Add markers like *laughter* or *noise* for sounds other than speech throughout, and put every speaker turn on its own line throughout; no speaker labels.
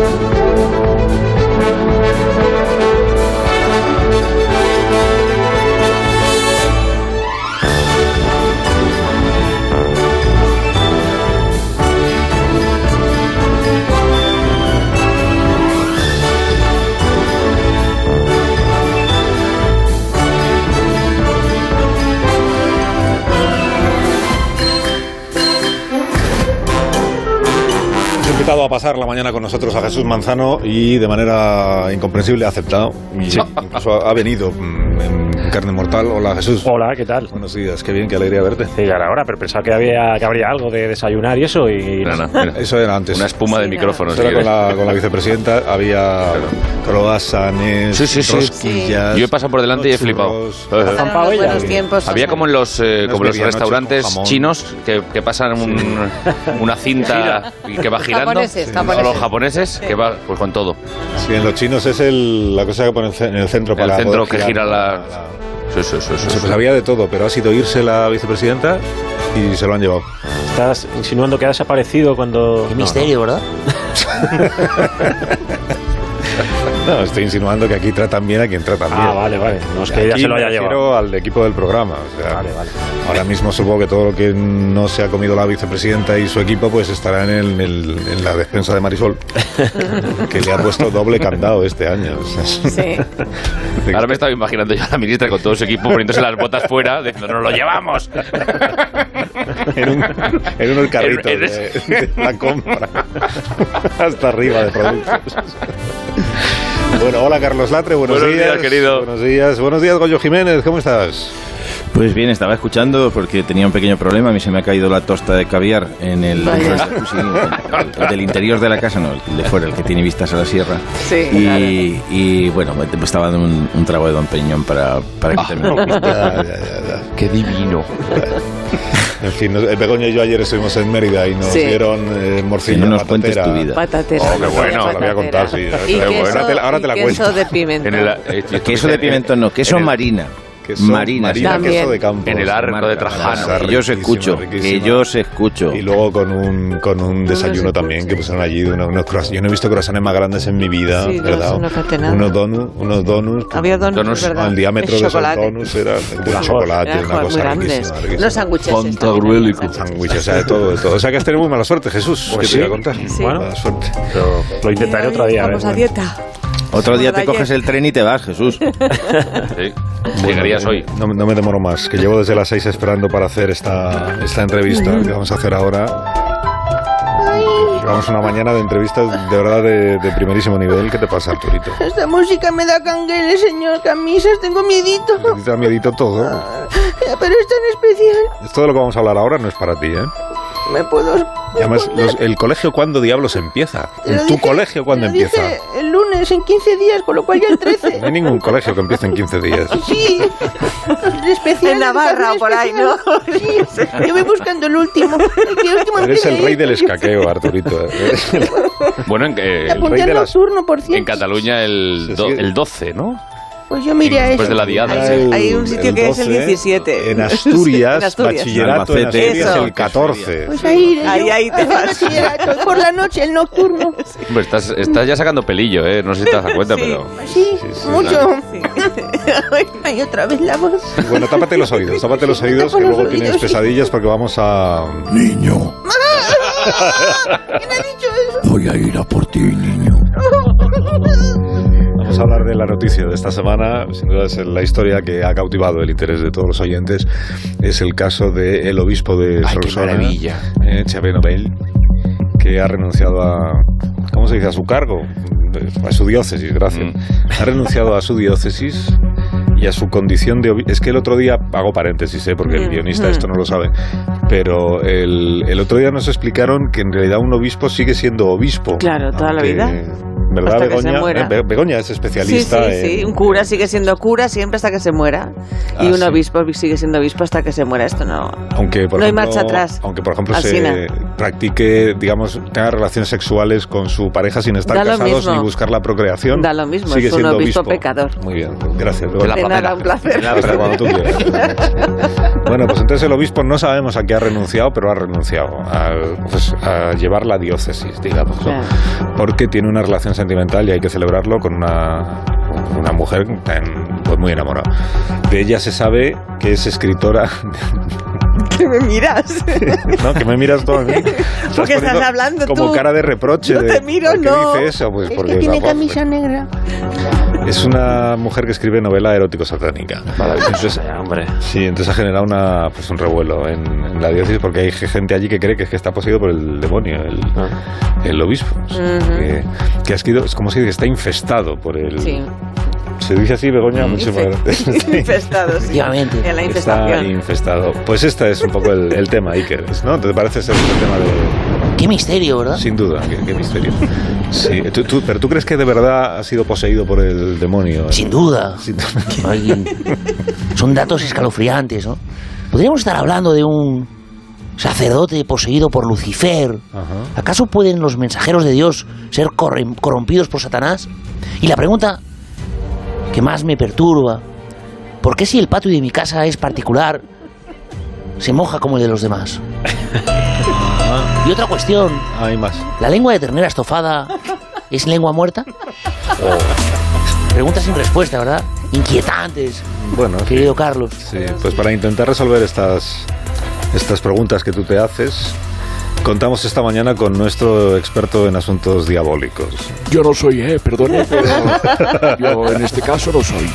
invitado a pasar la mañana con nosotros a Jesús Manzano y de manera incomprensible ha aceptado. Y incluso ha venido mm, carne mortal. Hola Jesús.
Hola, ¿qué tal?
Buenos días, qué bien, qué alegría verte.
Sí, ya era hora, pero pensaba que, había, que habría algo de desayunar y eso. Y...
No, no, mira,
Eso era antes.
una espuma de micrófono.
Eso
si
era con la, con la vicepresidenta. Había croissants,
Sí, sí, sí.
rosquillas.
Yo he pasado por delante y he flipado.
buenos tiempos.
Había como en los, eh, como los restaurantes chinos que, que pasan un- *laughs* una cinta y que va girando.
Japoneses,
O
japoneses.
los japoneses, que va pues con todo.
Sí, en los chinos es el, la cosa que pone en el centro para
El centro que gira la... Sí, sí, sí, sí, sí.
pues había de todo, pero ha sido irse la vicepresidenta y se lo han llevado.
Estás insinuando que ha desaparecido cuando...
Qué misterio, ¿verdad? *laughs*
No, estoy insinuando que aquí tratan bien a quien tratan bien.
Ah, vale, vale. No es que ella
Aquí
se lo
me
haya llevado.
al equipo del programa. o sea,
Vale, vale.
Ahora mismo supongo que todo lo que no se ha comido la vicepresidenta y su equipo pues estará en, el- en el- en la despensa de Marisol, que le ha puesto doble candado este año. o sea,
Sí.
Ahora me estaba imaginando yo a la ministra con todo su equipo poniéndose las botas fuera, diciendo, ¡nos lo llevamos!
en, un, en unos carritos
En- en
de, de la compra hasta arriba de productos. Bueno, hola Carlos Latre, buenos,
Buenos días, querido.
Buenos días, buenos días Goyo Jiménez, ¿cómo estás?
Pues bien, estaba escuchando porque tenía un pequeño problema. A mí se me ha caído la tosta de caviar en el,
Vaya. *laughs*
sí, el- el del interior de la casa, no, el de fuera, el que tiene vistas a la sierra.
Sí,
y,
claro.
y, bueno, me estaba dando un, un trago de Don Peñón para, el *laughs*
Ya, ya, ya, ya.
¡Qué divino!
En fin, nos- Begoña y yo ayer estuvimos en Mérida y nos
Sí.
dieron eh, morcilla
no nos cuentes
patatera.
tu vida.
Patatera.
Oh, qué bueno,
patatera.
la voy a contar, sí, bueno.
queso,
Ahora te la- ahora te la
y queso
cuento.
de pimiento.
En el, eh,
Queso de pimentón, no, queso
en el-
marina.
Queso
Marina,
marina,
También.
queso de campo.
En el arco de Trajano.
Que yo os escucho, que yo os escucho.
Y luego con un, con un desayuno también que pusieron allí, unos, unos croissants. Yo no he visto croissants más grandes en mi vida,
Sí, no,
¿verdad?
no
unos donuts, unos donuts.
Había donuts, verdad.
el diámetro
El
de esos donuts era de
Una
chocolate,
Eran
una cosa riquísima, riquísima.
Los sándwiches.
Pantagruélico.
Sándwiches, o sea, de todo, de todo. O sea que has tenido muy mala suerte, Jesús.
Pues
¿Qué te voy a
sí.
contar?
Sí.
Mala suerte.
Pero lo intentaré otro día.
Vamos a
bueno.
dieta.
Otro día te coges el tren y te vas, Jesús. *laughs*
Sí. Llegarías hoy.
No, no me demoro más, que llevo desde las seis esperando para hacer esta, esta entrevista que vamos a hacer ahora. Llevamos una mañana de entrevistas de verdad de, de primerísimo nivel. ¿Qué te pasa, Arturito?
Esta música me da cangueles, señor Camisas. Tengo miedito.
Te da miedito todo.
Pero es tan especial.
Esto de lo que vamos a hablar ahora no es para ti, ¿eh?
Me puedo.
Y además, los- el colegio, ¿cuándo diablos empieza?
Lo
¿En tu
dije-
colegio cuándo
lo
empieza?
el lunes, en 15 días, con lo cual ya el 13.
No hay ningún colegio que empiece en 15 días.
Sí, especial.
En Navarra o por ahí,
especial. Sí, yo voy buscando el último. El que último
Eres el rey del escaqueo, Arturito. *laughs*
Bueno, en, eh,
apunté
rey de las-
nocturno, por cierto.
en Cataluña el, do- el 12, ¿no?
Pues yo miré a eso.
Después de la diada.
Hay-
sí.
hay un sitio que es el 17.
En *laughs* Asturias,
En Asturias.
bachillerato en. Asturias
Eso.
el 14.
Pues ahí iré
Ahí,
yo.
ahí te vas.
Por la noche, el nocturno. *laughs*
Hombre, estás, estás ya sacando pelillo, ¿eh? No sé si te das cuenta,
Sí.
pero...
Sí, mucho.
Sí. *laughs*
Ay, otra vez la voz.
Bueno, tápate los oídos, tápate los oídos, que luego tienes pesadillas porque vamos a...
Niño,
¿Quién ha dicho eso?
voy a ir a por ti, niño.
Vamos a hablar de la noticia de esta semana. Sin duda es la historia que ha cautivado el interés de todos los oyentes. Es el caso del obispo de
Ay,
Solsona,
maravilla.
eh, Xavier Nobel, que ha renunciado a... ¿Cómo se dice? A su cargo, a su diócesis, gracias.
Mm.
Ha renunciado a su diócesis y a su condición de obispo. Es que el otro día, hago paréntesis, ¿eh? porque el
Mm,
guionista
mm.
esto no lo sabe, pero el, el otro día nos explicaron que en realidad un obispo sigue siendo obispo.
Claro, toda la vida.
¿Verdad,
Hasta que se
Begoña?
muera.
Eh, Be- Begoña es especialista
sí, sí.
en...
Un cura sigue siendo cura siempre hasta que se muera.
Ah,
y un
sí.
obispo sigue siendo obispo hasta que se muera. Esto no.
Aunque, por
No hay
ejemplo,
marcha atrás.
Aunque, por ejemplo, se practique, digamos, tenga relaciones sexuales con su pareja sin estar casados
mismo.
ni buscar la procreación.
Da lo mismo,
Sigue
es un
siendo
obispo
obispo.
pecador.
Muy bien, gracias.
De
Begoña.
la
De nada, un placer.
Hasta cuando tú quieras. *laughs* Bueno, pues entonces el obispo no sabemos a qué ha renunciado, pero ha renunciado pues, a llevar la diócesis, digamos, porque tiene una relación sentimental y hay que celebrarlo con una, una mujer tan- pues muy enamorada. De ella se sabe que es escritora.
¿Qué me miras? *laughs*
¿No? Que me miras mí. Estás *laughs*
Porque estás hablando
como
tú.
cara de reproche.
No
de,
te miro,
¿por qué
no.
dice eso? Pues
Es
porque
que tiene camisa negra.
Es una mujer que escribe novela erótico satánica. Entonces,
Ya, hombre.
Sí, entonces ha generado una, pues un revuelo en, en la diócesis porque hay gente allí que cree que es que está poseído por el demonio, el, el obispo. Que, que ha sido, es como si está infestado por el...
Sí.
Se dice así, Begoña, muchísimas gracias. *laughs*
Infestado, sí.
Efectivamente.
En la
Está infestado. Pues este es un poco el, el tema, Iker, ¿no? ¿Te parece ser el tema de...?
Qué misterio, ¿verdad?
Sin duda, qué, qué misterio. Sí, tú- tú- pero tú crees que de verdad ha sido poseído por el demonio.
Sin duda.
Sin duda.
Ay, son datos escalofriantes, ¿no? Podríamos estar hablando de un sacerdote poseído por Lucifer.
Ajá.
¿Acaso pueden los mensajeros de Dios ser corrompidos por Satanás? Y la pregunta que más me perturba, ¿por qué si el patio de mi casa es particular, se moja como el de los demás? *laughs* Y otra cuestión,
Hay más.
¿la lengua de ternera estofada es lengua muerta? Preguntas sin respuesta, ¿verdad? Inquietantes,
Bueno, sí.
querido Carlos.
Sí, pues para intentar resolver estas, estas preguntas que tú te haces, contamos esta mañana con nuestro experto en asuntos diabólicos.
Yo no soy, eh, perdone, *laughs* pero yo en este caso no soy.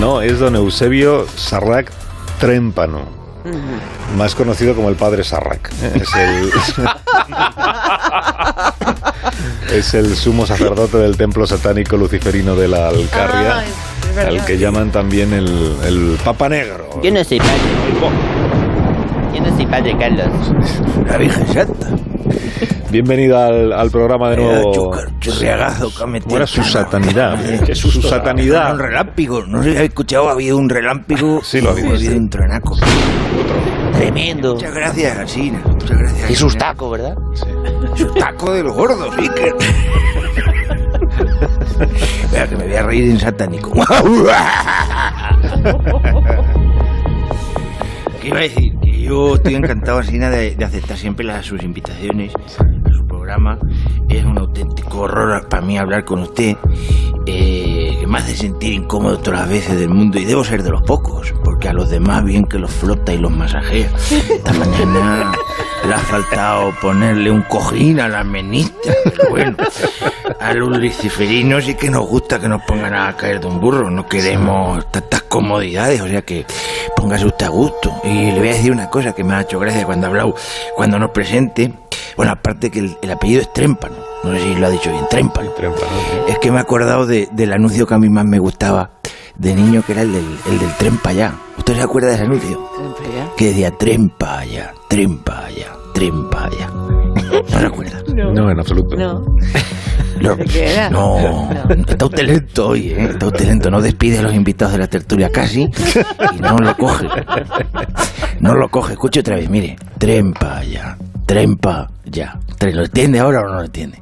No, es don Eusebio Sarrac Más conocido como el padre Sarrac. Es el, *laughs* es el sumo sacerdote del templo satánico luciferino de la Alcarria,
Ah,
al que llaman también el, el Papa Negro.
Yo no soy padre. Yo no soy padre, Carlos.
La Virgen Santa.
Bienvenido al, al programa de nuevo.
Churriagazo que ha metido.
¿Cómo era su satanidad?
Qué
su satanidad.
Un relámpago. No sé si habéis escuchado, ha habido un relámpago.
Sí, lo ha habido,
Ha habido
sí.
un tronaco.
Tremendo.
Muchas gracias, Alsina. Muchas gracias.
Es sustaco, ¿verdad?
Sustaco de los gordos, Iker. *laughs* Vea que me voy a reír en satánico. *laughs* ¿Qué iba a decir? Que yo estoy encantado, Alsina, de, de aceptar siempre las, sus invitaciones programa. Es un auténtico horror para mí hablar con usted. eh, que me hace sentir incómodo todas las veces del mundo y debo ser de los pocos, porque a los demás bien que los flota y los masajea. Esta mañana le ha faltado ponerle un cojín a la menista. Pero bueno, a los luciferinos sí que nos gusta que nos pongan a caer de un burro. No queremos tantas comodidades, o sea que póngase usted a gusto. Y le voy a decir una cosa que me ha hecho gracia cuando ha hablado, cuando nos presente. Bueno, aparte que el, el apellido es Trémpano. No sé si lo ha dicho bien, Trémpano.
Trémpano, sí.
Es que me he acordado de- del anuncio que a mí más me gustaba de niño, que era el del, el del tren para allá. ¿Usted se acuerda de ese anuncio? Que decía tren para allá, tren para allá, tren para allá. ¿No recuerda?
No, en absoluto.
No. *laughs*
No, no, está usted lento hoy, ¿eh? Está usted lento. No despide a los invitados de la tertulia casi y no lo coge. No lo coge. Escuche otra vez, mire. Tren para allá, tren para allá. ¿Lo entiende ahora o no lo entiende?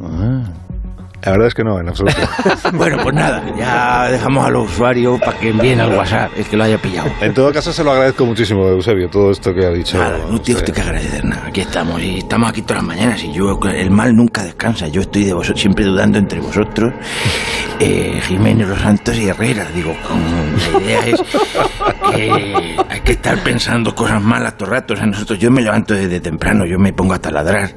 La verdad es que no, en absoluto. *laughs*
Bueno, pues nada, ya dejamos a los usuarios para que envíen al WhatsApp el que lo haya pillado.
En todo caso, se lo agradezco muchísimo, Eusebio, todo esto que ha dicho.
Nada, no usted
usted.
que agradecer nada. Aquí estamos y estamos aquí todas las mañanas y yo, el mal nunca descansa. Yo estoy de vosotros, siempre dudando entre vosotros, eh, Jiménez, Los Santos y Herrera. Digo, la idea es que hay que estar pensando cosas malas todo el rato. O sea, nosotros, yo me levanto desde temprano, yo me pongo a taladrar.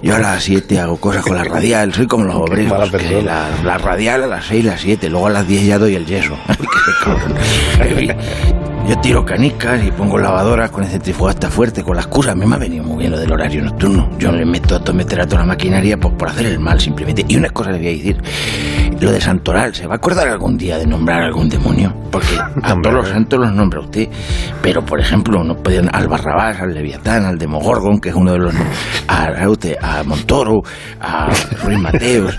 Yo a las 7 hago cosas con la radial, soy como los obreros. que la, la radial a las 6, las 7, luego a las 10 ya doy el yeso. *laughs* Yo tiro canicas y pongo lavadoras con el centrifugasta fuerte, con las cosas. A mí me ha venido muy bien lo del horario nocturno. Yo le meto a meter a toda la maquinaria pues, por hacer el mal, simplemente. Y una cosa le voy a decir. Lo de Santoral, ¿se va a acordar algún día de nombrar algún demonio? Porque a *laughs* todos los santos los nombra usted. Pero, por ejemplo, no pueden al Barrabás, al Leviatán, al Demogorgon, que es uno de los... A, usted, a Montoro, a Ruiz Mateos.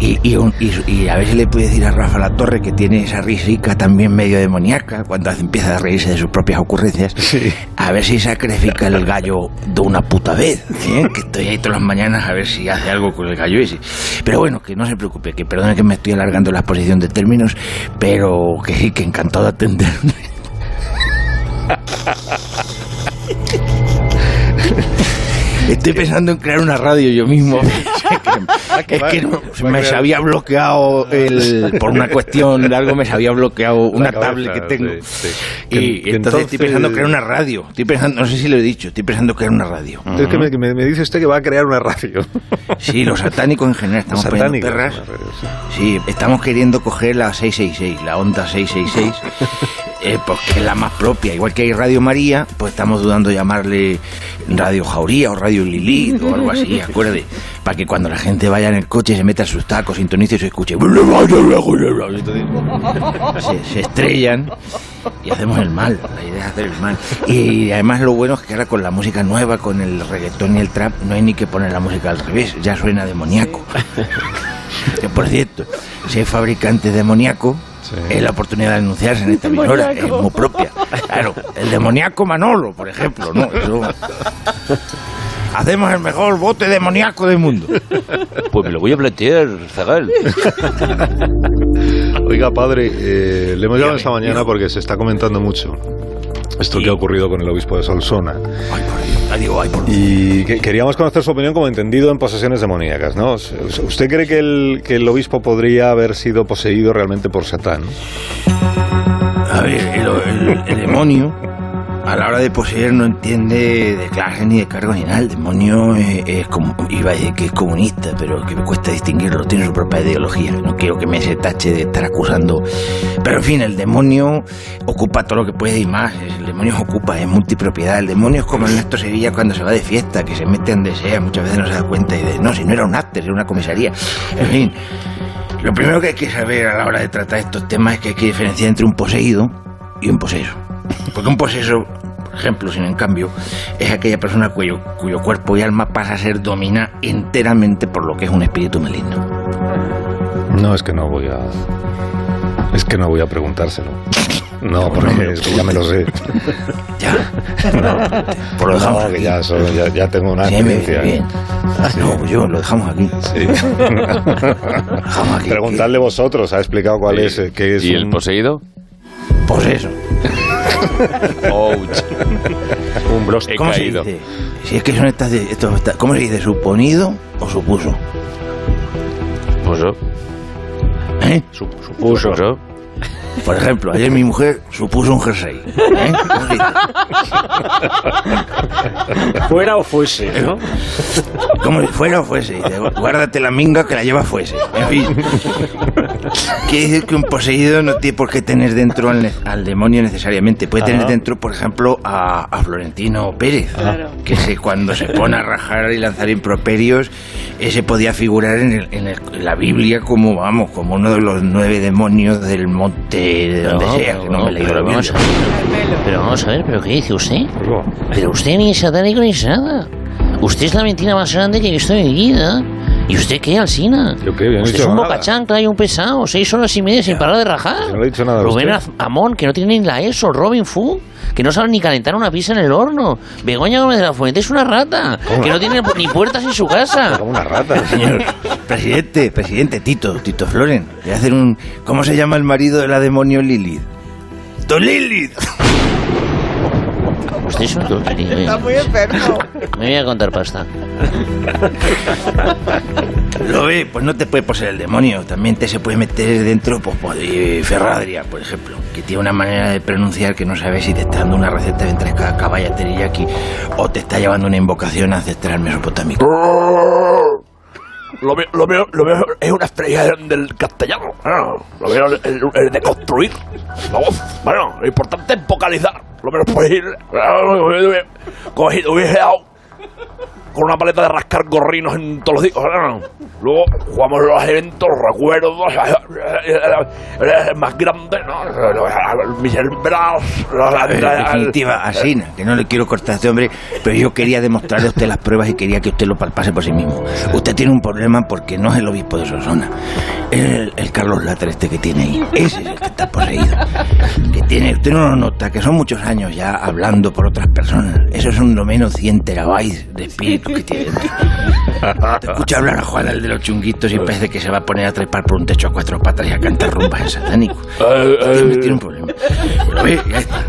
Y, y, un- y- y a ver si le puede decir a Rafa La Torre que tiene esa risica también medio demoníaca cuando empieza a reírse de sus propias ocurrencias. A ver si sacrifica el gallo de una puta vez. ¿eh? Que estoy ahí todas las mañanas a ver si hace algo con el gallo ese. Pero bueno, que no se preocupe, que perdone que me estoy alargando la exposición de términos, pero que sí, que encantado de atenderme. *laughs* Estoy pensando en crear una radio yo mismo. *laughs* es que no- me se había bloqueado el, *laughs* por una cuestión de algo, me se había bloqueado una
cabeza,
tablet que tengo.
sí, sí.
Y,
Que-
y
que
entonces, estoy pensando crear una radio. Estoy pensando, no sé si lo he dicho, estoy pensando en crear una radio.
Es que me, me- me dice usted que va a crear una radio. *laughs*
Sí, los satánicos en general estamos
satánicos,
perras.
una radio, sí.
Sí, estamos queriendo coger la 666, la onda 666, eh, porque es la más propia. Igual que hay Radio María, pues estamos dudando llamarle Radio Jauría o Radio Lilith o algo así, acuerde. Para que cuando la gente vaya en el coche se meta sus tacos, sintonice y se escuche. Se, se estrellan y hacemos el mal. La idea es hacer el mal. Y además lo bueno es que ahora con la música nueva, con el reggaetón y el trap, no hay ni que poner la música al revés, ya suena demoníaco. Que *laughs* por cierto, si hay fabricantes es la oportunidad de anunciarse en esta emisora, es muy propia. Claro, el demoníaco Manolo, por ejemplo, ¿no? Eso- Hacemos el mejor bote demoníaco del mundo.
Pues me lo voy a plantear, Zagal. *laughs*
Oiga, padre, eh, le hemos llamado esta mañana porque se está comentando mucho esto
Sí.
que ha ocurrido con el obispo de Solsona.
Ay, por Dios. Ay, digo, ay, por.
Y que- queríamos conocer su opinión como entendido en posesiones demoníacas, ¿no? ¿Usted cree que el, que el obispo podría haber sido poseído realmente por Satán?
A ver, el, el- el demonio, a la hora de poseer, no entiende de clase ni de cargo ni nada. El demonio es, es como, iba a decir que es comunista, pero que me cuesta distinguirlo, tiene su propia ideología. No quiero que me se tache de estar acusando. Pero en fin, el demonio ocupa todo lo que puede y más. El demonio ocupa, es multipropiedad. El demonio es como Ernesto Sevilla cuando se va de fiesta, que se mete donde sea, muchas veces no se da cuenta y de, no, si no era un after, era una comisaría. En fin. Lo primero que hay que saber a la hora de tratar estos temas es que hay que diferenciar entre un poseído y un poseso. Porque un poseso, por ejemplo, sin en cambio, es aquella persona cuyo, cuyo cuerpo y alma pasa a ser domina enteramente por lo que es un espíritu maligno.
No, es que no voy a... Es que no voy a preguntárselo. No,
No,
porque
no
es que ya me lo sé. *laughs*
Ya. Por lo dejamos
No,
aquí.
ya, ya, ya tengo una
Sí,
experiencia.
bien. No, pues yo lo dejamos aquí.
Sí.
Dejamos aquí.
Preguntadle vosotros, ha explicado cuál es, eh, qué es
¿Y el
un-
Poseso.
Ouch.
Un blos.
He
¿Cómo se
caído.
dice? Si es que son estas de, estos, esta- ¿Cómo se dice? ¿Suponido o supuso?
Pues yo.
¿Eh?
Supuso.
Pues.
Por ejemplo, ayer mi mujer supuso un jersey. ¿Eh? ¿Cómo se dice?
Fuera o fuese, ¿no?
Como si fuera o fuese. Dice, Guárdate la minga que la lleva fuese. En fin. Quiere decir que un poseído no tiene por qué tener dentro al, ne- al demonio necesariamente. Puede tener
Ajá.
dentro, por ejemplo, a, a Florentino Pérez.
Claro.
Que se, cuando se pone a rajar y lanzar improperios, ese podía figurar en, el- en el- en la Biblia como, vamos, como uno de los nueve demonios del monte de donde sea. Que no me he leído la
pero vamos a ver, pero vamos a ver, ¿pero qué dice usted? Pero usted ni es satánico ni es nada. Usted es la mentira más grande que he visto en mi vida. ¿Y usted qué, Alcina?
Yo qué, yo no
Usted es un
nada.
bocachancla y un pesado, seis horas y media sin parar de rajar.
Yo no he dicho nada
Rubén
usted.
Amón, que no tiene ni la ESO. Robin Fu, que no sabe ni calentar una pizza en el horno. Begoña Gómez de la Fuente es una rata, que no tiene ni puertas en su casa. *laughs*
Como una rata. *laughs*
Señor presidente, presidente Tito, Tito Floren, voy a hacer un... ¿Cómo se llama el marido de la demonio Lilith? ¡To Lilith!
Usted es un tonterío.
Está muy enfermo.
Me voy a contar pasta.
¿Lo ve? Pues no te puede poseer el demonio. También te se puede meter dentro, pues, pues, de Ferradria, por ejemplo, que tiene una manera de pronunciar que no sabes si te está dando una receta de entresca caballa teriyaki o te está llevando una invocación ancestral mesopotámica.
Lo mío, lo mío, lo mío es una estrella del castellano. Ah, Lo mío es el, el de construir la. Bueno, lo importante es vocalizar. Lo menos ir. Como si hubiese dado con una paleta de rascar gorrinos en todos los días. ¿no? Luego jugamos los eventos, recuerdos, el más grande, ¿no? Hermanos,
En definitiva, Asina, que no le quiero cortar a este hombre, pero yo quería demostrarle a usted las pruebas y quería que usted lo palpase por sí mismo. Usted tiene un problema porque no es el obispo de Sosona. Es el, el Carlos Latre este que tiene ahí. Ese es el que está poseído. Que tiene, usted no lo nota, que son muchos años ya hablando por otras personas. Eso es un lo menos 100 terabytes de espíritu que tiene. *laughs* Te escucha hablar a Juan, el de los chunguitos, y parece que se va a poner a trepar por un techo a cuatro patas y a cantar rumbas en satánico. Tiene un problema. Pero ve,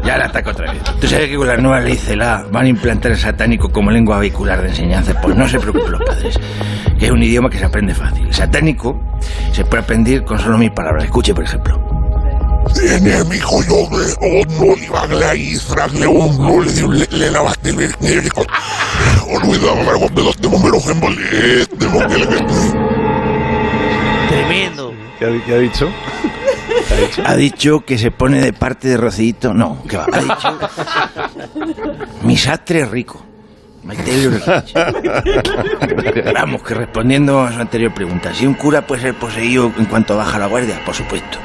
ya la ataca otra vez. ¿Tú sabes que con la nueva ley CELA van a implantar el satánico como lengua vehicular de enseñanza? Pues no se preocupen los padres, que es un idioma que se aprende fácil. El satánico se puede aprender con solo mil palabras. Escuche, por ejemplo.
Tiene mi yo de no bagle ahí, fragle un no le le la baste le le olvidaba de bolet
Tremendo.
¿Qué ha, dicho?
Ha dicho que se pone de parte de Rocito. No, que va. Ha dicho. Mi sastre es rico. Vamos, que respondiendo a su anterior pregunta, si un cura puede ser poseído en cuanto baja la guardia, por supuesto.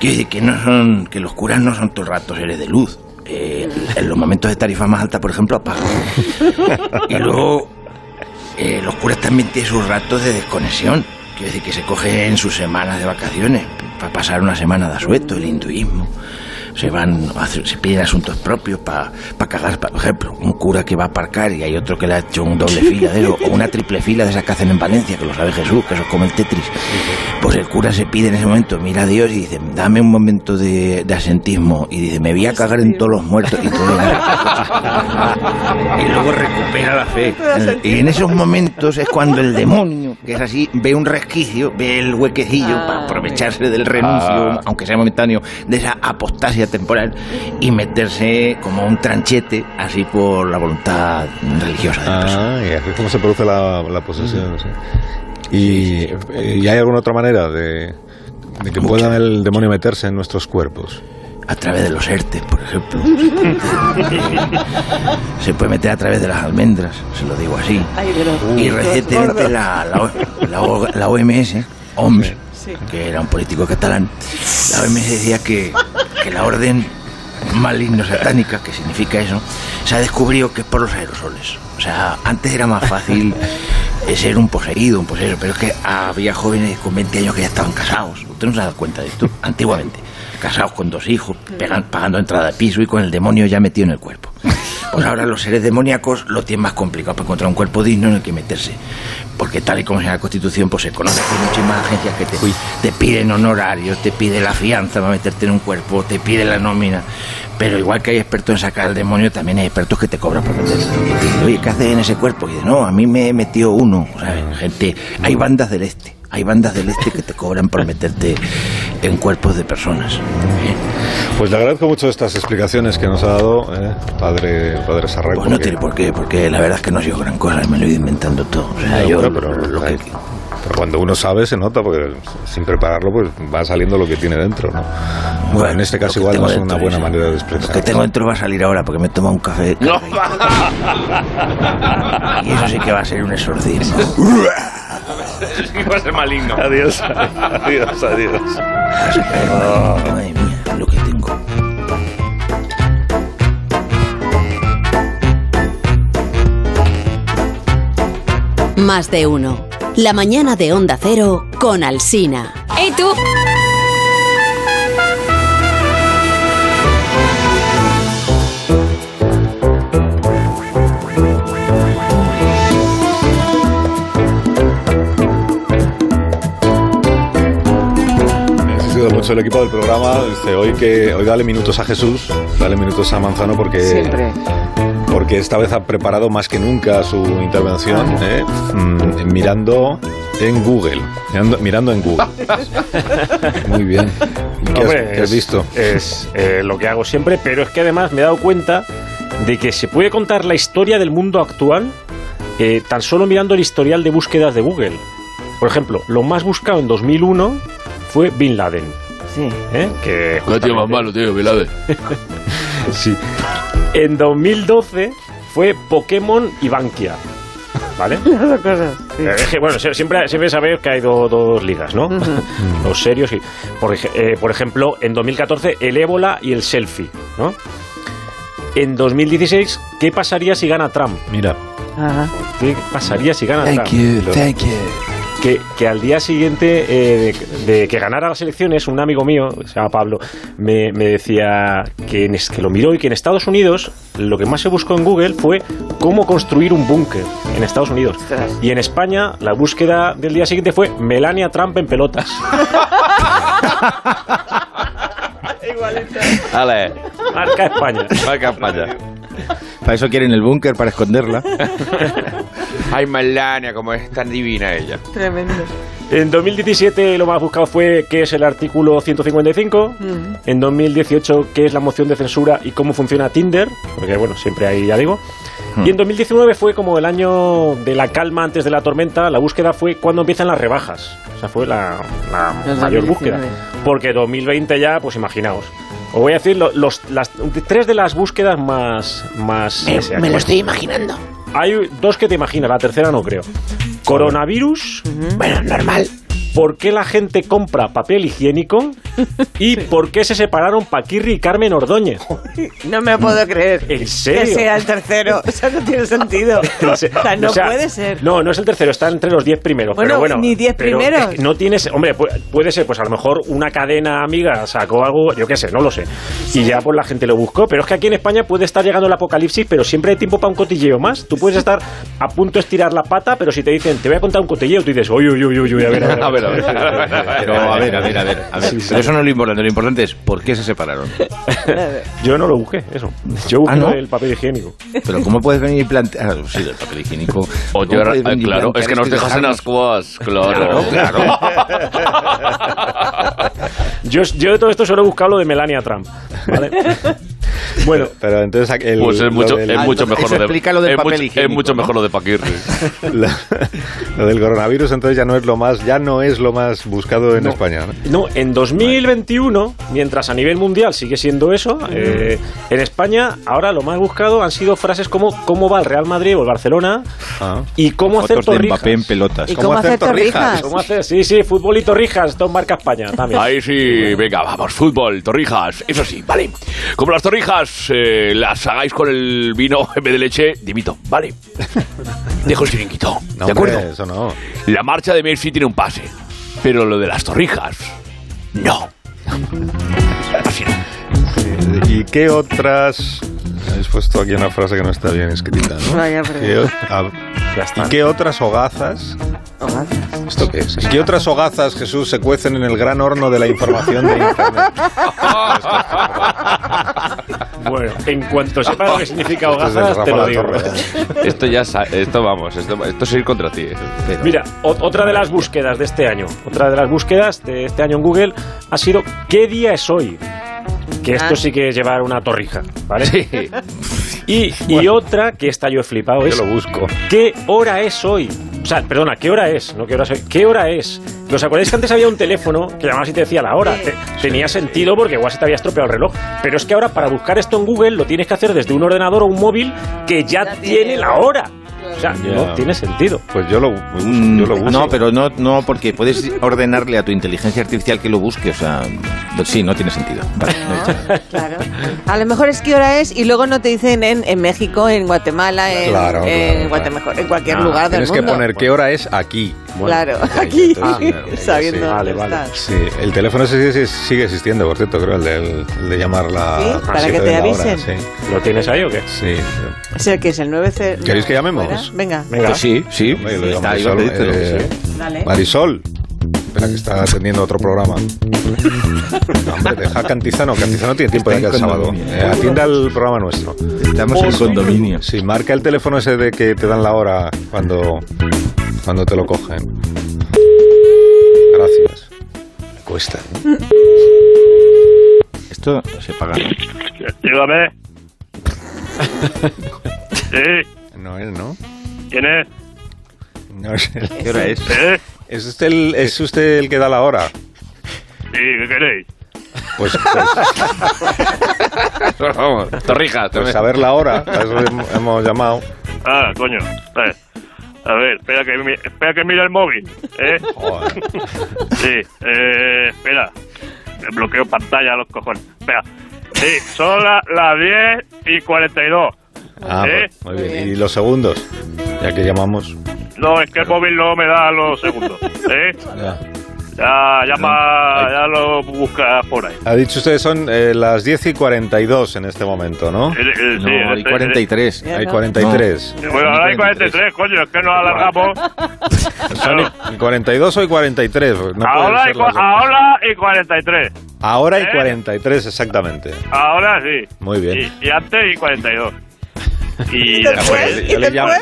Quiero decir que no son, que los curas no son todo el rato seres de luz. Eh, en los momentos de tarifa más alta, por ejemplo, apagan. Y luego, eh, los curas también tienen sus ratos de desconexión. Quiero decir que se cogen sus semanas de vacaciones para pasar una semana de asueto, el hinduismo. Se van, a hacer- se piden asuntos propios para cagar, por ejemplo, un cura que va a aparcar y hay otro que le ha hecho un doble *laughs* fila de eso, o una triple fila de esas que hacen en Valencia, que lo sabe Jesús, que eso es como el Tetris. Pues el cura se pide en ese momento, mira a Dios y dice, dame un momento de, de asentismo. Y dice, me voy a cagar en todos los muertos. Y, todo *laughs* y luego recupera la fe. Y en esos momentos es cuando el demonio, que es así, ve un resquicio, ve el huequecillo para aprovecharse del renuncio,
Ah.
aunque sea momentáneo, de esa apostasia temporal y meterse como un tranchete, así por la voluntad religiosa de la persona.
Ah, y así es como se produce la, la posesión. sí. Y, eh, ¿Y hay alguna otra manera de, de que pueda el demonio meterse en nuestros cuerpos?
A través de los ERTE, por ejemplo. *laughs* Se puede meter a través de las almendras, se lo digo así.
Ay, de los
Y recientemente la, la OMS, OMS, que era un político catalán, la OMS decía que, *laughs* que la orden maligno satánica, que significa eso, se ha descubrido que es por los aerosoles. O sea, antes era más fácil eh, ser un poseído, un poseído, pero es que había jóvenes con 20 años que ya estaban casados. Usted no se ha dado cuenta de esto, antiguamente. Casados con dos hijos, pagando entrada de piso y con el demonio ya metido en el cuerpo. Pues ahora los seres demoníacos lo tienen más complicado para encontrar un cuerpo digno en el que meterse. Porque tal y como sea la Constitución, pues se conoce que hay muchísimas agencias que te, te piden honorarios, te pide la fianza para meterte en un cuerpo, te pide la nómina. Pero igual que hay expertos en sacar al demonio, también hay expertos que te cobran por meterse. Y te dicen, oye, ¿qué haces en ese cuerpo? Y dices, no, a mí me metió uno. Gente, hay bandas del este. Hay bandas del este que te cobran por meterte en cuerpos de personas. ¿eh?
Pues le agradezco mucho estas explicaciones que nos ha dado, eh, padre, padre Sarray.
Pues no
porque-
tiene por qué, porque la verdad es que no ha sido gran cosa, me lo he ido inventando todo. O sea,
No,
yo
bueno, pero,
lo que-
pero cuando uno sabe se nota, porque sin prepararlo pues va saliendo lo que tiene dentro, ¿no? Bueno, en este caso
lo
igual no es una buena
eso.
manera de
Lo
expresar.
que tengo dentro va a salir ahora porque me he tomado un café. Y eso sí que va a ser un exorcismo. *laughs*
Es que va a ser maligno.
Adiós, adiós, adiós.
Madre mía, lo que tengo.
Más de uno. La mañana de Onda Cero con Alsina.
¡Ey tú!
El equipo del programa. Dice hoy que hoy dale minutos a Jesús, dale minutos a Manzano porque
Siempre.
porque esta vez ha preparado más que nunca su intervención, ¿eh? Mm, mirando en Google, mirando, mirando en Google. *laughs* Muy bien. ¿Qué has,
Hombre,
qué has
es-
visto?
Es eh, lo que hago siempre, pero es que además me he dado cuenta de que se puede contar la historia del mundo actual eh, tan solo mirando el historial de búsquedas de Google. Por ejemplo, lo más buscado en 2001 fue Bin Laden.
Sí.
¿eh? Que
No tío más malo, tío, Velade. *laughs*
sí. En 2012 fue Pokémon y Bankia. ¿vale? *laughs*
Las dos cosas. sí.
Eh, Es que, bueno, sie- siempre, siempre sabéis que hay do- dos ligas, ¿no? *laughs* Los serios y... Por, eh, por ejemplo, en 2014, el ébola y el selfie, ¿no? En 2016, ¿qué pasaría si gana Trump?
Mira.
Ajá.
¿Qué pasaría si gana
Thank
Trump?
you, thank you.
Que, que al día siguiente eh, de, de que ganara las elecciones, un amigo mío, se llama Pablo, me, me decía que, en que lo miró y que en Estados Unidos lo que más se buscó en Google fue cómo construir un búnker en Estados Unidos. Y en España la búsqueda del día siguiente fue Melania Trump en pelotas. *laughs*
Ale,
Marca España.
marca España.
Para eso quieren el búnker, para esconderla. *laughs*
Ay, Melania, como es tan divina ella.
Tremendo.
En 2017 lo más buscado fue qué es el artículo 155.
Mm.
En 2018 qué es la moción de censura y cómo funciona Tinder, porque bueno, siempre hay, ya digo. Y en 2019 fue como el año de la calma antes de la tormenta. La búsqueda fue cuando empiezan las rebajas. O sea, fue la, la mayor
2019.
búsqueda. Porque 2020 ya, pues imaginaos. Os voy a decir lo- los, las tres de las búsquedas más... más
Me,
deseadas.
me lo estoy imaginando.
Hay dos que te imaginas, la tercera no creo. Coronavirus.
Bueno, normal.
¿Por qué la gente compra papel higiénico? *laughs* ¿Y por qué se separaron Paquirri y Carmen Ordóñez? *laughs*
No me puedo creer.
¿En
Que
serio?
sea el tercero. *laughs* Eso no tiene sentido. O sea, no
O sea,
puede ser.
No, no es el tercero, está entre los diez primeros.
Bueno,
pero bueno,
ni diez primeros.
es que no tienes. Hombre, pu- puede ser, pues a lo mejor una cadena amiga sacó algo, yo qué sé, no lo sé. Y ya pues la gente lo buscó. Pero es que aquí en España puede estar llegando el apocalipsis, pero siempre hay tiempo para un cotilleo más. Tú puedes estar a punto de estirar la pata, pero si te dicen, te voy a contar un cotilleo, tú dices, uy, uy, uy, uy, uy, a ver, a ver.
A ver, a ver.
Pero a ver, a ver, a ver. a ver. Pero eso no es lo importante. Lo importante es por qué se separaron. *laughs*
Yo no lo busqué, eso. Yo busqué
Ah, ¿no?
el papel higiénico.
Pero ¿cómo puedes venir y plantear... Ah, sí, del papel higiénico.
O
¿Cómo
yo, claro, es que nos dejas en las cuas, claro.
Claro,
Yo, yo de todo esto solo he buscado lo de Melania Trump. ¿vale? *laughs* bueno, *laughs*
Pero entonces el,
Pues es
lo
mucho,
del-
es mucho mejor lo de,
explica lo del
es
papel
mucho,
higiénico,
es mucho
¿no?
mejor lo de Paquirri. *laughs* *laughs*
lo, lo del coronavirus entonces ya no es lo más ya no es lo más buscado en España ¿no?
no, en 2021, mientras a nivel mundial sigue siendo eso, eh, en España ahora lo más buscado han sido frases como cómo va el Real Madrid o el Barcelona
Ah.
y cómo hacer
Fotos de
torrijas.
Mbappé en pelotas.
¿Y cómo hacer torrijas?
¿Cómo hacer? Sí, sí, fútbol y torrijas, esto marca España también.
Ahí sí, venga, vamos, fútbol, torrijas, eso sí, vale. Como las torrijas eh, las hagáis con el vino *laughs* en vez de leche, dimito, vale. *laughs* Dejo el chiringuito,
No,
¿de
hombre,
acuerdo?
eso no
La marcha de Messi tiene un pase, pero lo de las torrijas, no. Así no.
¿Y qué otras Habéis puesto aquí una frase que no está bien escrita, ¿no?
Vaya, pero-
¿Qué o- ah, ¿Y qué otras hogazas? ¿Esto qué es? ¿Y qué otras hogazas, Jesús, se cuecen en el gran horno de la información de Internet? *laughs*
Bueno, en cuanto sepa lo que significa hogazas, te lo digo.
Esto ya, esto vamos, esto, esto es ir contra ti.
Mira, otra de las búsquedas de este año, otra de las búsquedas de este año en Google ha sido ¿qué día es hoy? Que esto sí que es llevar una torrija, ¿vale? *laughs* Y, y *laughs* otra que esta yo he flipado es
Yo lo busco.
¿qué hora es hoy? O sea, perdona, ¿qué hora es? No, ¿qué hora es hoy? ¿Qué hora es? ¿Os acordáis que antes había un teléfono que llamabas y te decía la hora? Te- tenía sentido porque igual se te había estropeado el reloj. Pero es que ahora para buscar esto en Google lo tienes que hacer desde un ordenador o un móvil que ya, tiene la hora. O sea, no tiene sentido.
Pues yo lo,
Mm,
yo lo busco.
No, pero no, no, porque puedes ordenarle a tu inteligencia artificial que lo busque. O sea, sí, no tiene sentido. Vale, no he dicho nada.
Claro. A lo mejor es qué hora es y luego no te dicen en, en México, en Guatemala, en,
Claro,
en
claro,
Guatemala, en cualquier
Ah,
lugar del
Tienes que
mundo.
poner qué hora es aquí.
Claro,
Ahí,
aquí, sabiendo *laughs*
sí.
Vale, vale.
Sí, el teléfono sigue existiendo, por cierto, creo, el de, el de llamar la...
¿Sí? Para que te
hora,
avisen.
sí,
¿Lo tienes ahí o qué?
sí.
Es el que es el 90.
¿Queréis que llamemos?
¿Fuera? Venga,
Venga.
Pues sí, sí.
Hombre,
Está
Marisol, eh. Marisol. Espera, que está atendiendo otro programa. No, *laughs* hombre, deja a Cantizano. Cantizano tiene tiempo de
Está en
el sábado. Eh, atienda al programa nuestro.
Estamos en condominio.
Sí, marca el teléfono ese de que te dan la hora cuando, cuando te lo cogen. Gracias. Me cuesta. ¿eh?
Esto se paga.
Dígame. *laughs* Sí,
No es, ¿no?
¿Quién es?
No es el-
¿Qué hora es?
¿Eh?
¿Es usted, el, ¿Es usted el que da la hora?
Sí, ¿qué queréis?
Pues, *laughs* pues,
vamos, torrijas.
pues saber la hora. Para eso hem- hemos llamado.
Ah, coño. A ver, espera que, mi- espera que mire el móvil. ¿eh? Sí, eh, espera. Me bloqueo pantalla a los cojones. Espera. Sí, son la- las 10 y 42.
Ah,
¿Eh?
muy bien. ¿Y los segundos? Ya que llamamos.
No, es que el móvil no me da los segundos. ¿eh? *laughs*
Ya.
Ya, llama, ya lo busca por ahí.
Ha dicho usted son eh, las 10 y 42 en este momento, ¿no?
Eh, eh, sí,
No, hay
este-
43.
Hay 43.
Bueno, ahora hay 43, coño, es que nos alargamos. *laughs*
¿Son y- 42 o y 43? No
ahora, hay, ahora y 43.
Ahora hay
¿Eh?
43, exactamente.
Ahora sí.
Muy bien.
Y, y antes y 42. Y, después,
yo, ¿Y le llamo,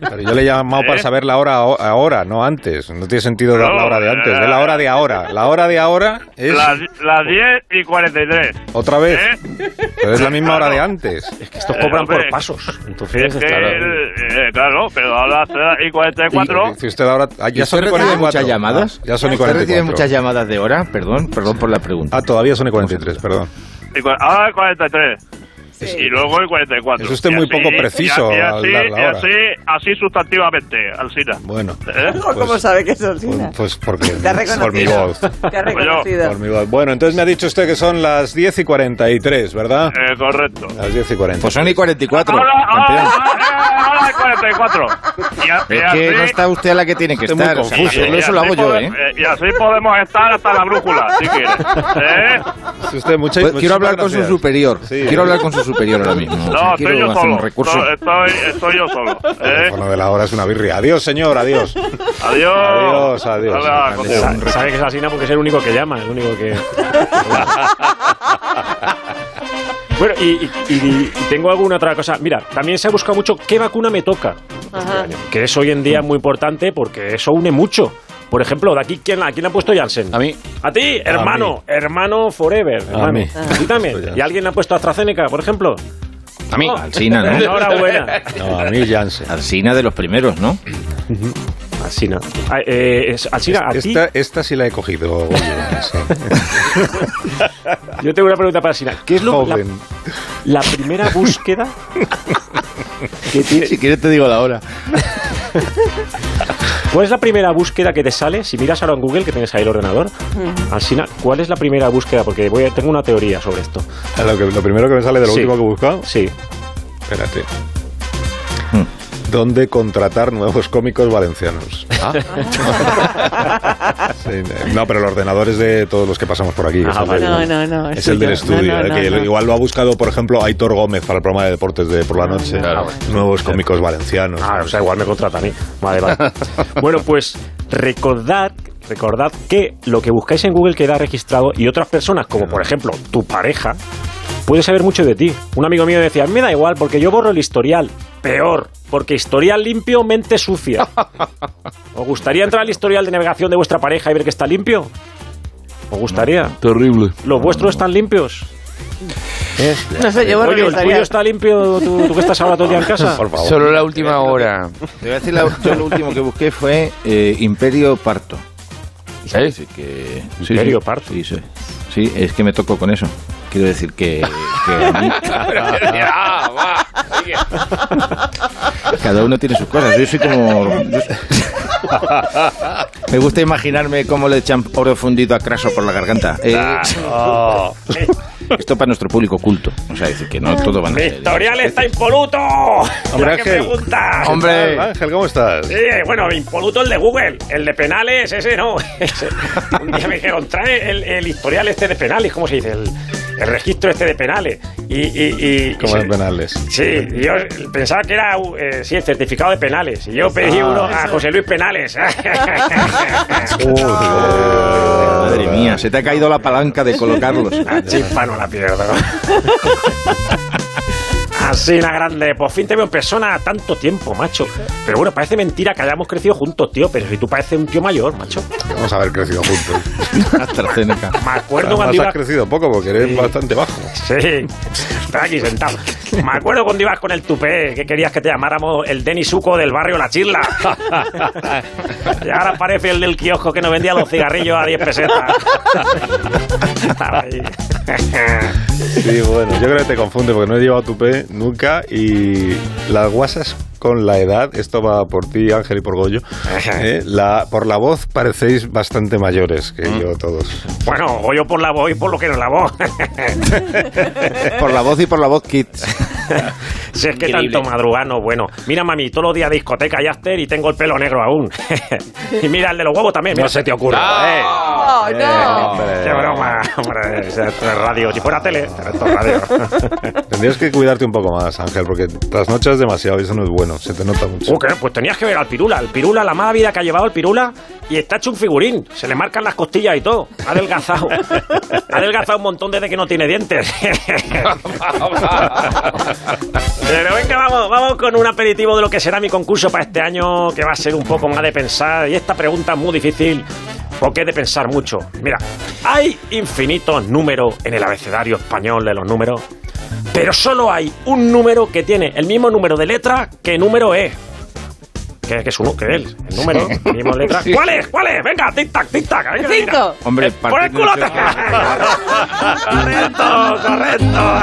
pero yo le he llamado
¿Eh?
para saber la hora ahora, no antes. No tiene sentido no, dar la hora de eh, antes. Eh, de la hora de ahora. La hora de ahora es.
Las, las 10 y 43.
¿Otra vez?
¿Eh?
Pero es la misma claro. hora de antes.
Es que estos cobran
eh,
por pasos. Entonces,
es que,
claro.
claro, pero ahora y 44.
Y, si usted ahora. Ah, ya
¿Y
son y 44.
llamadas?
Ah, ya son y 44.
tiene muchas llamadas de hora? Perdón, perdón por la pregunta.
Ah, todavía son y 43, perdón.
Ahora 43. Sí. Y luego el 44.
Eso usted muy
así,
poco preciso.
Y así,
al dar la hora.
Y así, así, sustantivamente, Alcina.
Bueno.
¿Eh?
Pues, ¿Cómo sabe que es Alcina?
Pues, porque.
Te ha
por mi voz.
Te ha reconocido.
Por mi voz. Bueno, entonces me ha dicho usted que son las 10 y 43, ¿verdad?
Eh, correcto.
Las 10 y 43.
Pues son y 44.
Ahora, ahora, ahora, ahora hay 44. Y, a- y
Es que
así-
no está usted a la que tiene que
Estoy
estar. o sea,
confuso.
eso
y
eso lo
así
hago yo,
podemos-
¿eh?
Y así podemos estar hasta la brújula, si quieres. *laughs* ¿Eh?
Si usted, mucha-
Pues quiero hablar con su superior.
Sí.
Quiero hablar con su superior ahora mismo. O sea,
No,
quiero
estoy yo
hacer
solo.
un recurso.
Estoy, estoy yo solo.
El
¿eh?
de la hora es una birria. Adiós, señor, adiós.
Adiós.
Adiós, adiós.
Hola,
Sabe que es porque es el único que llama, el único que. *laughs* bueno, y, y- y- y tengo alguna otra cosa. Mira, también se ha buscado mucho qué vacuna me toca.
Ajá.
Que eso hoy en día es muy importante porque eso une mucho. Por ejemplo, de aquí, ¿quién, ¿a quién le ha puesto Janssen?
A mí.
A ti, hermano, hermano forever. hermano.
mí.
A ti también.
Pues.
¿Y alguien le ha puesto AstraZeneca, por ejemplo?
A mí.
Alsina, ¿no?
Enhorabuena. *laughs*
No, a mí Janssen.
Alsina de los primeros, ¿no?
Alsina. Ah, eh, es- Alsina, a ti.
Esta, esta sí la he cogido. oye, sí. *laughs*
Yo tengo una pregunta para Alsina. ¿Qué es lo, la,
Joven.
la primera búsqueda que tiene,
Si quieres te digo la hora.
¿Cuál es la primera búsqueda que te sale? Si miras ahora en Google, que tienes ahí el ordenador, Alsina, ¿cuál es la primera búsqueda? Porque voy a- tengo una teoría sobre esto.
Lo, que- lo primero que me sale de lo
Sí.
último que he buscado.
Sí.
Espérate. ¿Dónde contratar nuevos cómicos valencianos? *laughs* Sí, no, pero el ordenador es de todos los que pasamos por aquí. es
Ah,
el
vale.
del-
No, no, no.
Es el del estudio,
No, no,
eh,
no,
que
no.
igual lo ha buscado, por ejemplo, Aitor Gómez para el programa de deportes de por la noche.
Claro.
Nuevos cómicos valencianos.
Ah, o sea, igual me contrata a mí. Vale, vale. *laughs* bueno, pues recordad, recordad que lo que buscáis en Google queda registrado y otras personas, como por ejemplo tu pareja, puede saber mucho de ti. Un amigo mío decía, "A mí me da igual porque yo borro el historial. Peor, porque historial limpio, mente sucia. *laughs* ¿Os gustaría entrar al historial de navegación de vuestra pareja y ver que está limpio? ¿Os gustaría?
Terrible.
¿Los vuestros están limpios? ¿Eh?
No sé, yo borro
Oye,
el
¿el tuyo está limpio tú, tú que estás ahora todo el día en casa?
Por favor.
Solo la última *laughs* hora.
Te voy a decir, la- yo lo último que busqué fue eh, Imperio Parto.
¿Eh?
Así que, sí,
Imperio
sí.
Parto.
Sí, sí. Sí, es que me tocó con eso. Quiero decir que, que a mí-
Ah,
cada uno tiene sus cosas. Yo soy como... *laughs* me gusta imaginarme cómo le echan oro fundido a Craso por la garganta. Eh. Esto para nuestro público culto. O sea, decir que no todo van a
¡Mi
ser...
historial está impoluto!
Hombre,
¿Ya qué
Ángel.
preguntas?
Hombre.
Ángel, ¿cómo estás?
Sí, bueno, impoluto el de Google. El de penales, ese no. *laughs* Ese. Un día me dijeron, trae el, el historial este de penales, ¿cómo se dice? El, el registro este de penales. Y, y, y- y
Como
se-
en penales.
Sí, yo pensaba que era, eh, sí, el certificado de penales. Y yo pedí
Ah,
uno a José Luis Penales. *laughs*
Madre mía, se te ha caído la palanca de colocarlos. *laughs*
La chispa no la pierdo. *laughs* Así la grande. Por fin te veo en persona tanto tiempo, macho. Pero bueno, parece mentira que hayamos crecido juntos, tío. Pero si tú pareces un tío mayor, macho.
Vamos a haber crecido juntos. *laughs*
AstraZeneca.
Me acuerdo
Además,
cuando
has
ibas...
crecido poco porque eres
Sí.
bastante bajo.
Sí, está aquí sentado. Me acuerdo cuando ibas con el tupé, que querías que te llamáramos el Denis Suco del barrio La Chirla. Y ahora parece el del kiosco que nos vendía los cigarrillos a 10 pesetas. Estaba ahí.
Sí, bueno, yo creo que te confunde porque no he llevado tupé nunca. Y las guasas con la edad, esto va por ti, Ángel, y por Goyo. ¿eh? La, por la voz parecéis bastante mayores que
Mm.
yo todos.
Bueno, o yo por la voz y por lo que no es la voz.
Por la voz y por la voz Kids. *laughs*
si es que
Increíble.
tanto madrugar no es bueno. Mira, mami, todos los días discoteca y after y tengo el pelo negro aún. *laughs* y mira el de los huevos también. No se te ocurra.
No,
¿eh?
no.
Eh, Qué broma, hombre. Esto es radio. Si fuera tele, pero esto es radio. *laughs*
Tendrías que cuidarte un poco más, Ángel, porque trasnochas demasiado y eso no es bueno, se te nota mucho.
Uh, ¿qué? Pues tenías que ver al pirula. El pirula, la mala vida que ha llevado el pirula y está hecho un figurín. Se le marcan las costillas y todo. Ha adelgazado. *laughs* ha adelgazado un montón desde que no tiene dientes. *laughs* Pero venga, vamos, vamos con un aperitivo de lo que será mi concurso para este año, que va a ser un poco más de pensar. Y esta pregunta es muy difícil porque es de pensar mucho. Mira, hay infinitos números en el abecedario español de los números, pero solo hay un número que tiene el mismo número de letra que número es. Que, que es uno, que él, el número, el mismo letra. *laughs*
Sí.
¿Cuál es? ¿Cuál es? Venga, tic-tac, tic-tac. venga, venga.
Cinco.
Hombre,
¡Por el culo! te- correcto, correcto.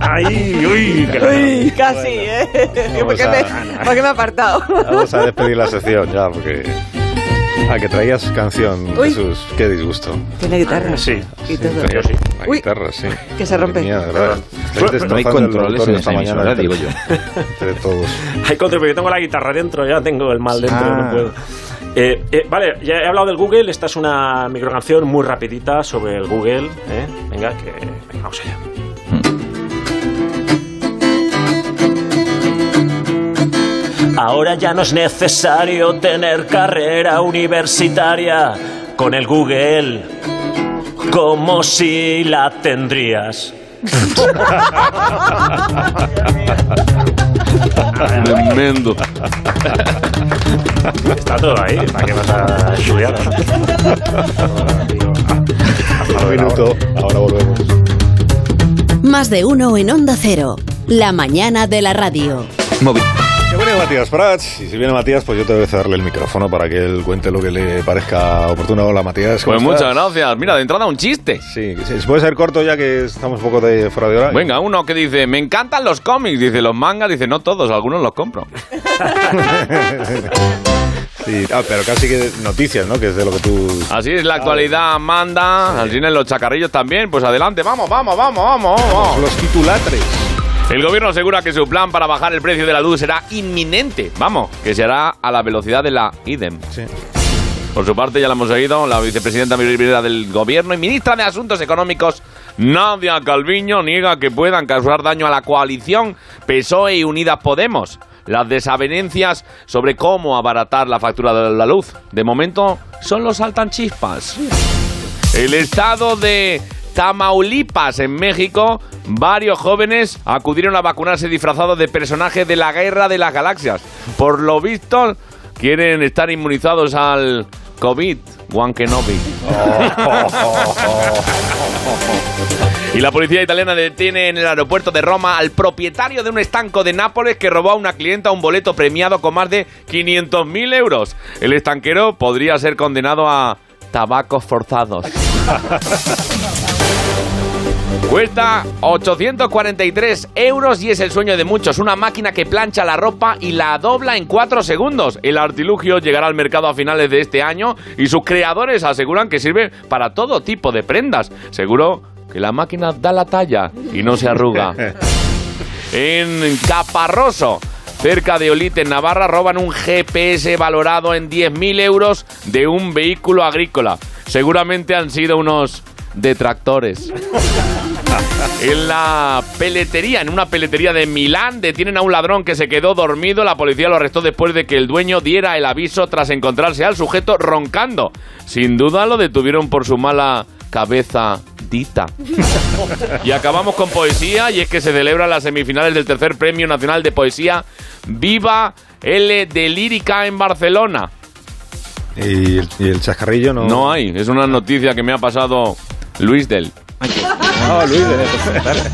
Ay, uy,
Uy, casi, ¿eh? ¿Por qué, me, por qué me he apartado?
Vamos a despedir la sección ya, porque... Ah, que traías canción,
Uy.
Jesús. Qué disgusto.
Tiene guitarra.
Sí,
Y todo.
yo sí.
La
Uy.
guitarra, sí.
Que se rompe.
Mía,
No hay controles en
esta mañana
emisora, digo yo. *laughs*
Entre todos.
Hay contra, pero yo tengo la guitarra dentro, ya tengo el mal dentro,
Ah.
no puedo. Eh, eh, vale, ya he hablado del Google, esta es una microcanción muy rapidita sobre el Google. ¿eh? Venga, que venga, vamos allá. Ahora ya no es necesario tener carrera universitaria con el Google, como si la tendrías.
Tremendo.
Está todo ahí, ¿para qué vas a estudiar?
Un minuto, ahora volvemos.
Más de uno en Onda Cero. La mañana de la radio.
Que viene Matías Prats, y si viene Matías, pues yo tengo que cederle el micrófono para que él cuente lo que le parezca oportuno. Hola, Matías. ¿cómo
Pues muchas
estás?
gracias. Mira, de entrada un chiste.
Sí, sí, puede ser corto ya que estamos un poco de fuera de hora.
Venga, uno que dice, me encantan los cómics, dice los mangas, dice, no todos, algunos los compro. *laughs*
Sí, ah, pero casi que noticias, ¿no? Que es de lo que tú...
Así es, la actualidad manda, al cine los chacarrillos también, pues adelante, vamos, vamos, vamos, vamos, vamos.
Los titulatres.
El gobierno asegura que su plan para bajar el precio de la luz será inminente, vamos, que será a la velocidad de la IDEM.
Sí.
Por su parte, ya la hemos seguido, la vicepresidenta primera del gobierno y ministra de Asuntos Económicos, Nadia Calviño, niega que puedan causar daño a la coalición PSOE y Unidas Podemos. Las desavenencias sobre cómo abaratar la factura de la luz. De momento, solo saltan chispas. El estado de Tamaulipas, en México, varios jóvenes acudieron a vacunarse disfrazados de personajes de la Guerra de las Galaxias. Por lo visto, quieren estar inmunizados al COVID. Juan Kenobi. *laughs* Y la policía italiana detiene en el aeropuerto de Roma al propietario de un estanco de Nápoles que robó a una clienta un boleto premiado con más de 500.000 euros. El estanquero podría ser condenado a tabacos forzados. *laughs* Cuesta 843 euros y es el sueño de muchos. Una máquina que plancha la ropa y la dobla en 4 segundos. El artilugio llegará al mercado a finales de este año y sus creadores aseguran que sirve para todo tipo de prendas. Seguro que la máquina da la talla y no se arruga. *laughs* En Caparroso, cerca de Olite, en Navarra, roban un GPS valorado en 10.000 euros de un vehículo agrícola. Seguramente han sido unos detractores. En la peletería, en una peletería de Milán, detienen a un ladrón que se quedó dormido. La policía lo arrestó después de que el dueño diera el aviso tras encontrarse al sujeto roncando. Sin duda lo detuvieron por su mala cabeza dita. Y acabamos con poesía, y es que se celebran las semifinales del tercer Premio Nacional de Poesía Viva L de Lírica en Barcelona.
Y el, y el chascarrillo no...
No hay, es una noticia que me ha pasado Luis del.
No, Luis, eh,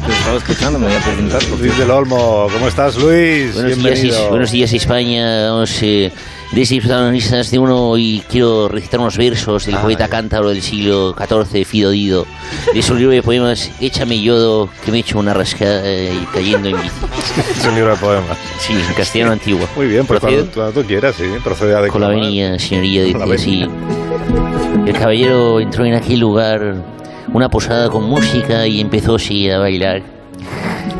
te estaba escuchando, me voy a presentar.
Luis del Olmo, ¿cómo estás, Luis?
Buenos días,
Bienvenido.
Is- buenos días España. Vamos, eh, desde protagonistas de uno y quiero recitar unos versos del poeta cántabro del siglo XIV, Fido Dido, de su libro de poemas Échame yodo, que me echo una rascada eh, y cayendo en bici. *laughs*
Es un libro de poemas.
Sí, en castellano antiguo.
Muy bien, pues
¿Procede?
cuando, cuando tú quieras, sí, procede a
Con la venia, señoría, dice así. El caballero entró en aquel lugar, una posada con música y empezó sí, a bailar.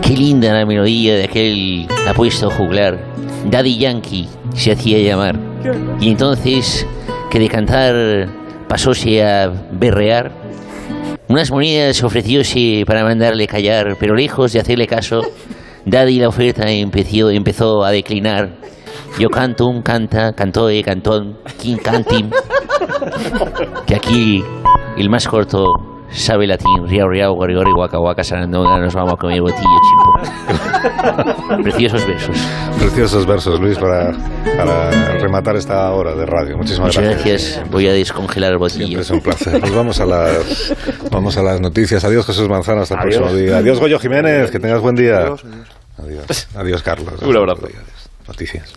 Qué linda la melodía de aquel apuesto juglar. Daddy Yankee se hacía llamar. Y entonces, que de cantar pasóse a berrear, unas monedas ofrecióse para mandarle callar, pero lejos de hacerle caso, Daddy la oferta empezó, empezó a declinar. Yo canto un canta, cantó de cantón, king cantim, que aquí el más corto sabe latín, riau riau, gori gori, guaca guaca, sarandonga, nos vamos a comer botillo, chimpo. *laughs* Preciosos versos.
Preciosos versos, Luis, para, para rematar esta hora de radio. Muchísimas
Muchas
gracias.
gracias, voy a descongelar el botillo.
Siempre es un placer. Pues vamos a las, vamos a las noticias. Adiós, Jesús Manzano. Hasta el
Adiós.
próximo día. Adiós, Goyo Jiménez. Que tengas buen día. Adiós. Adiós, Carlos.
Un abrazo.
Noticias.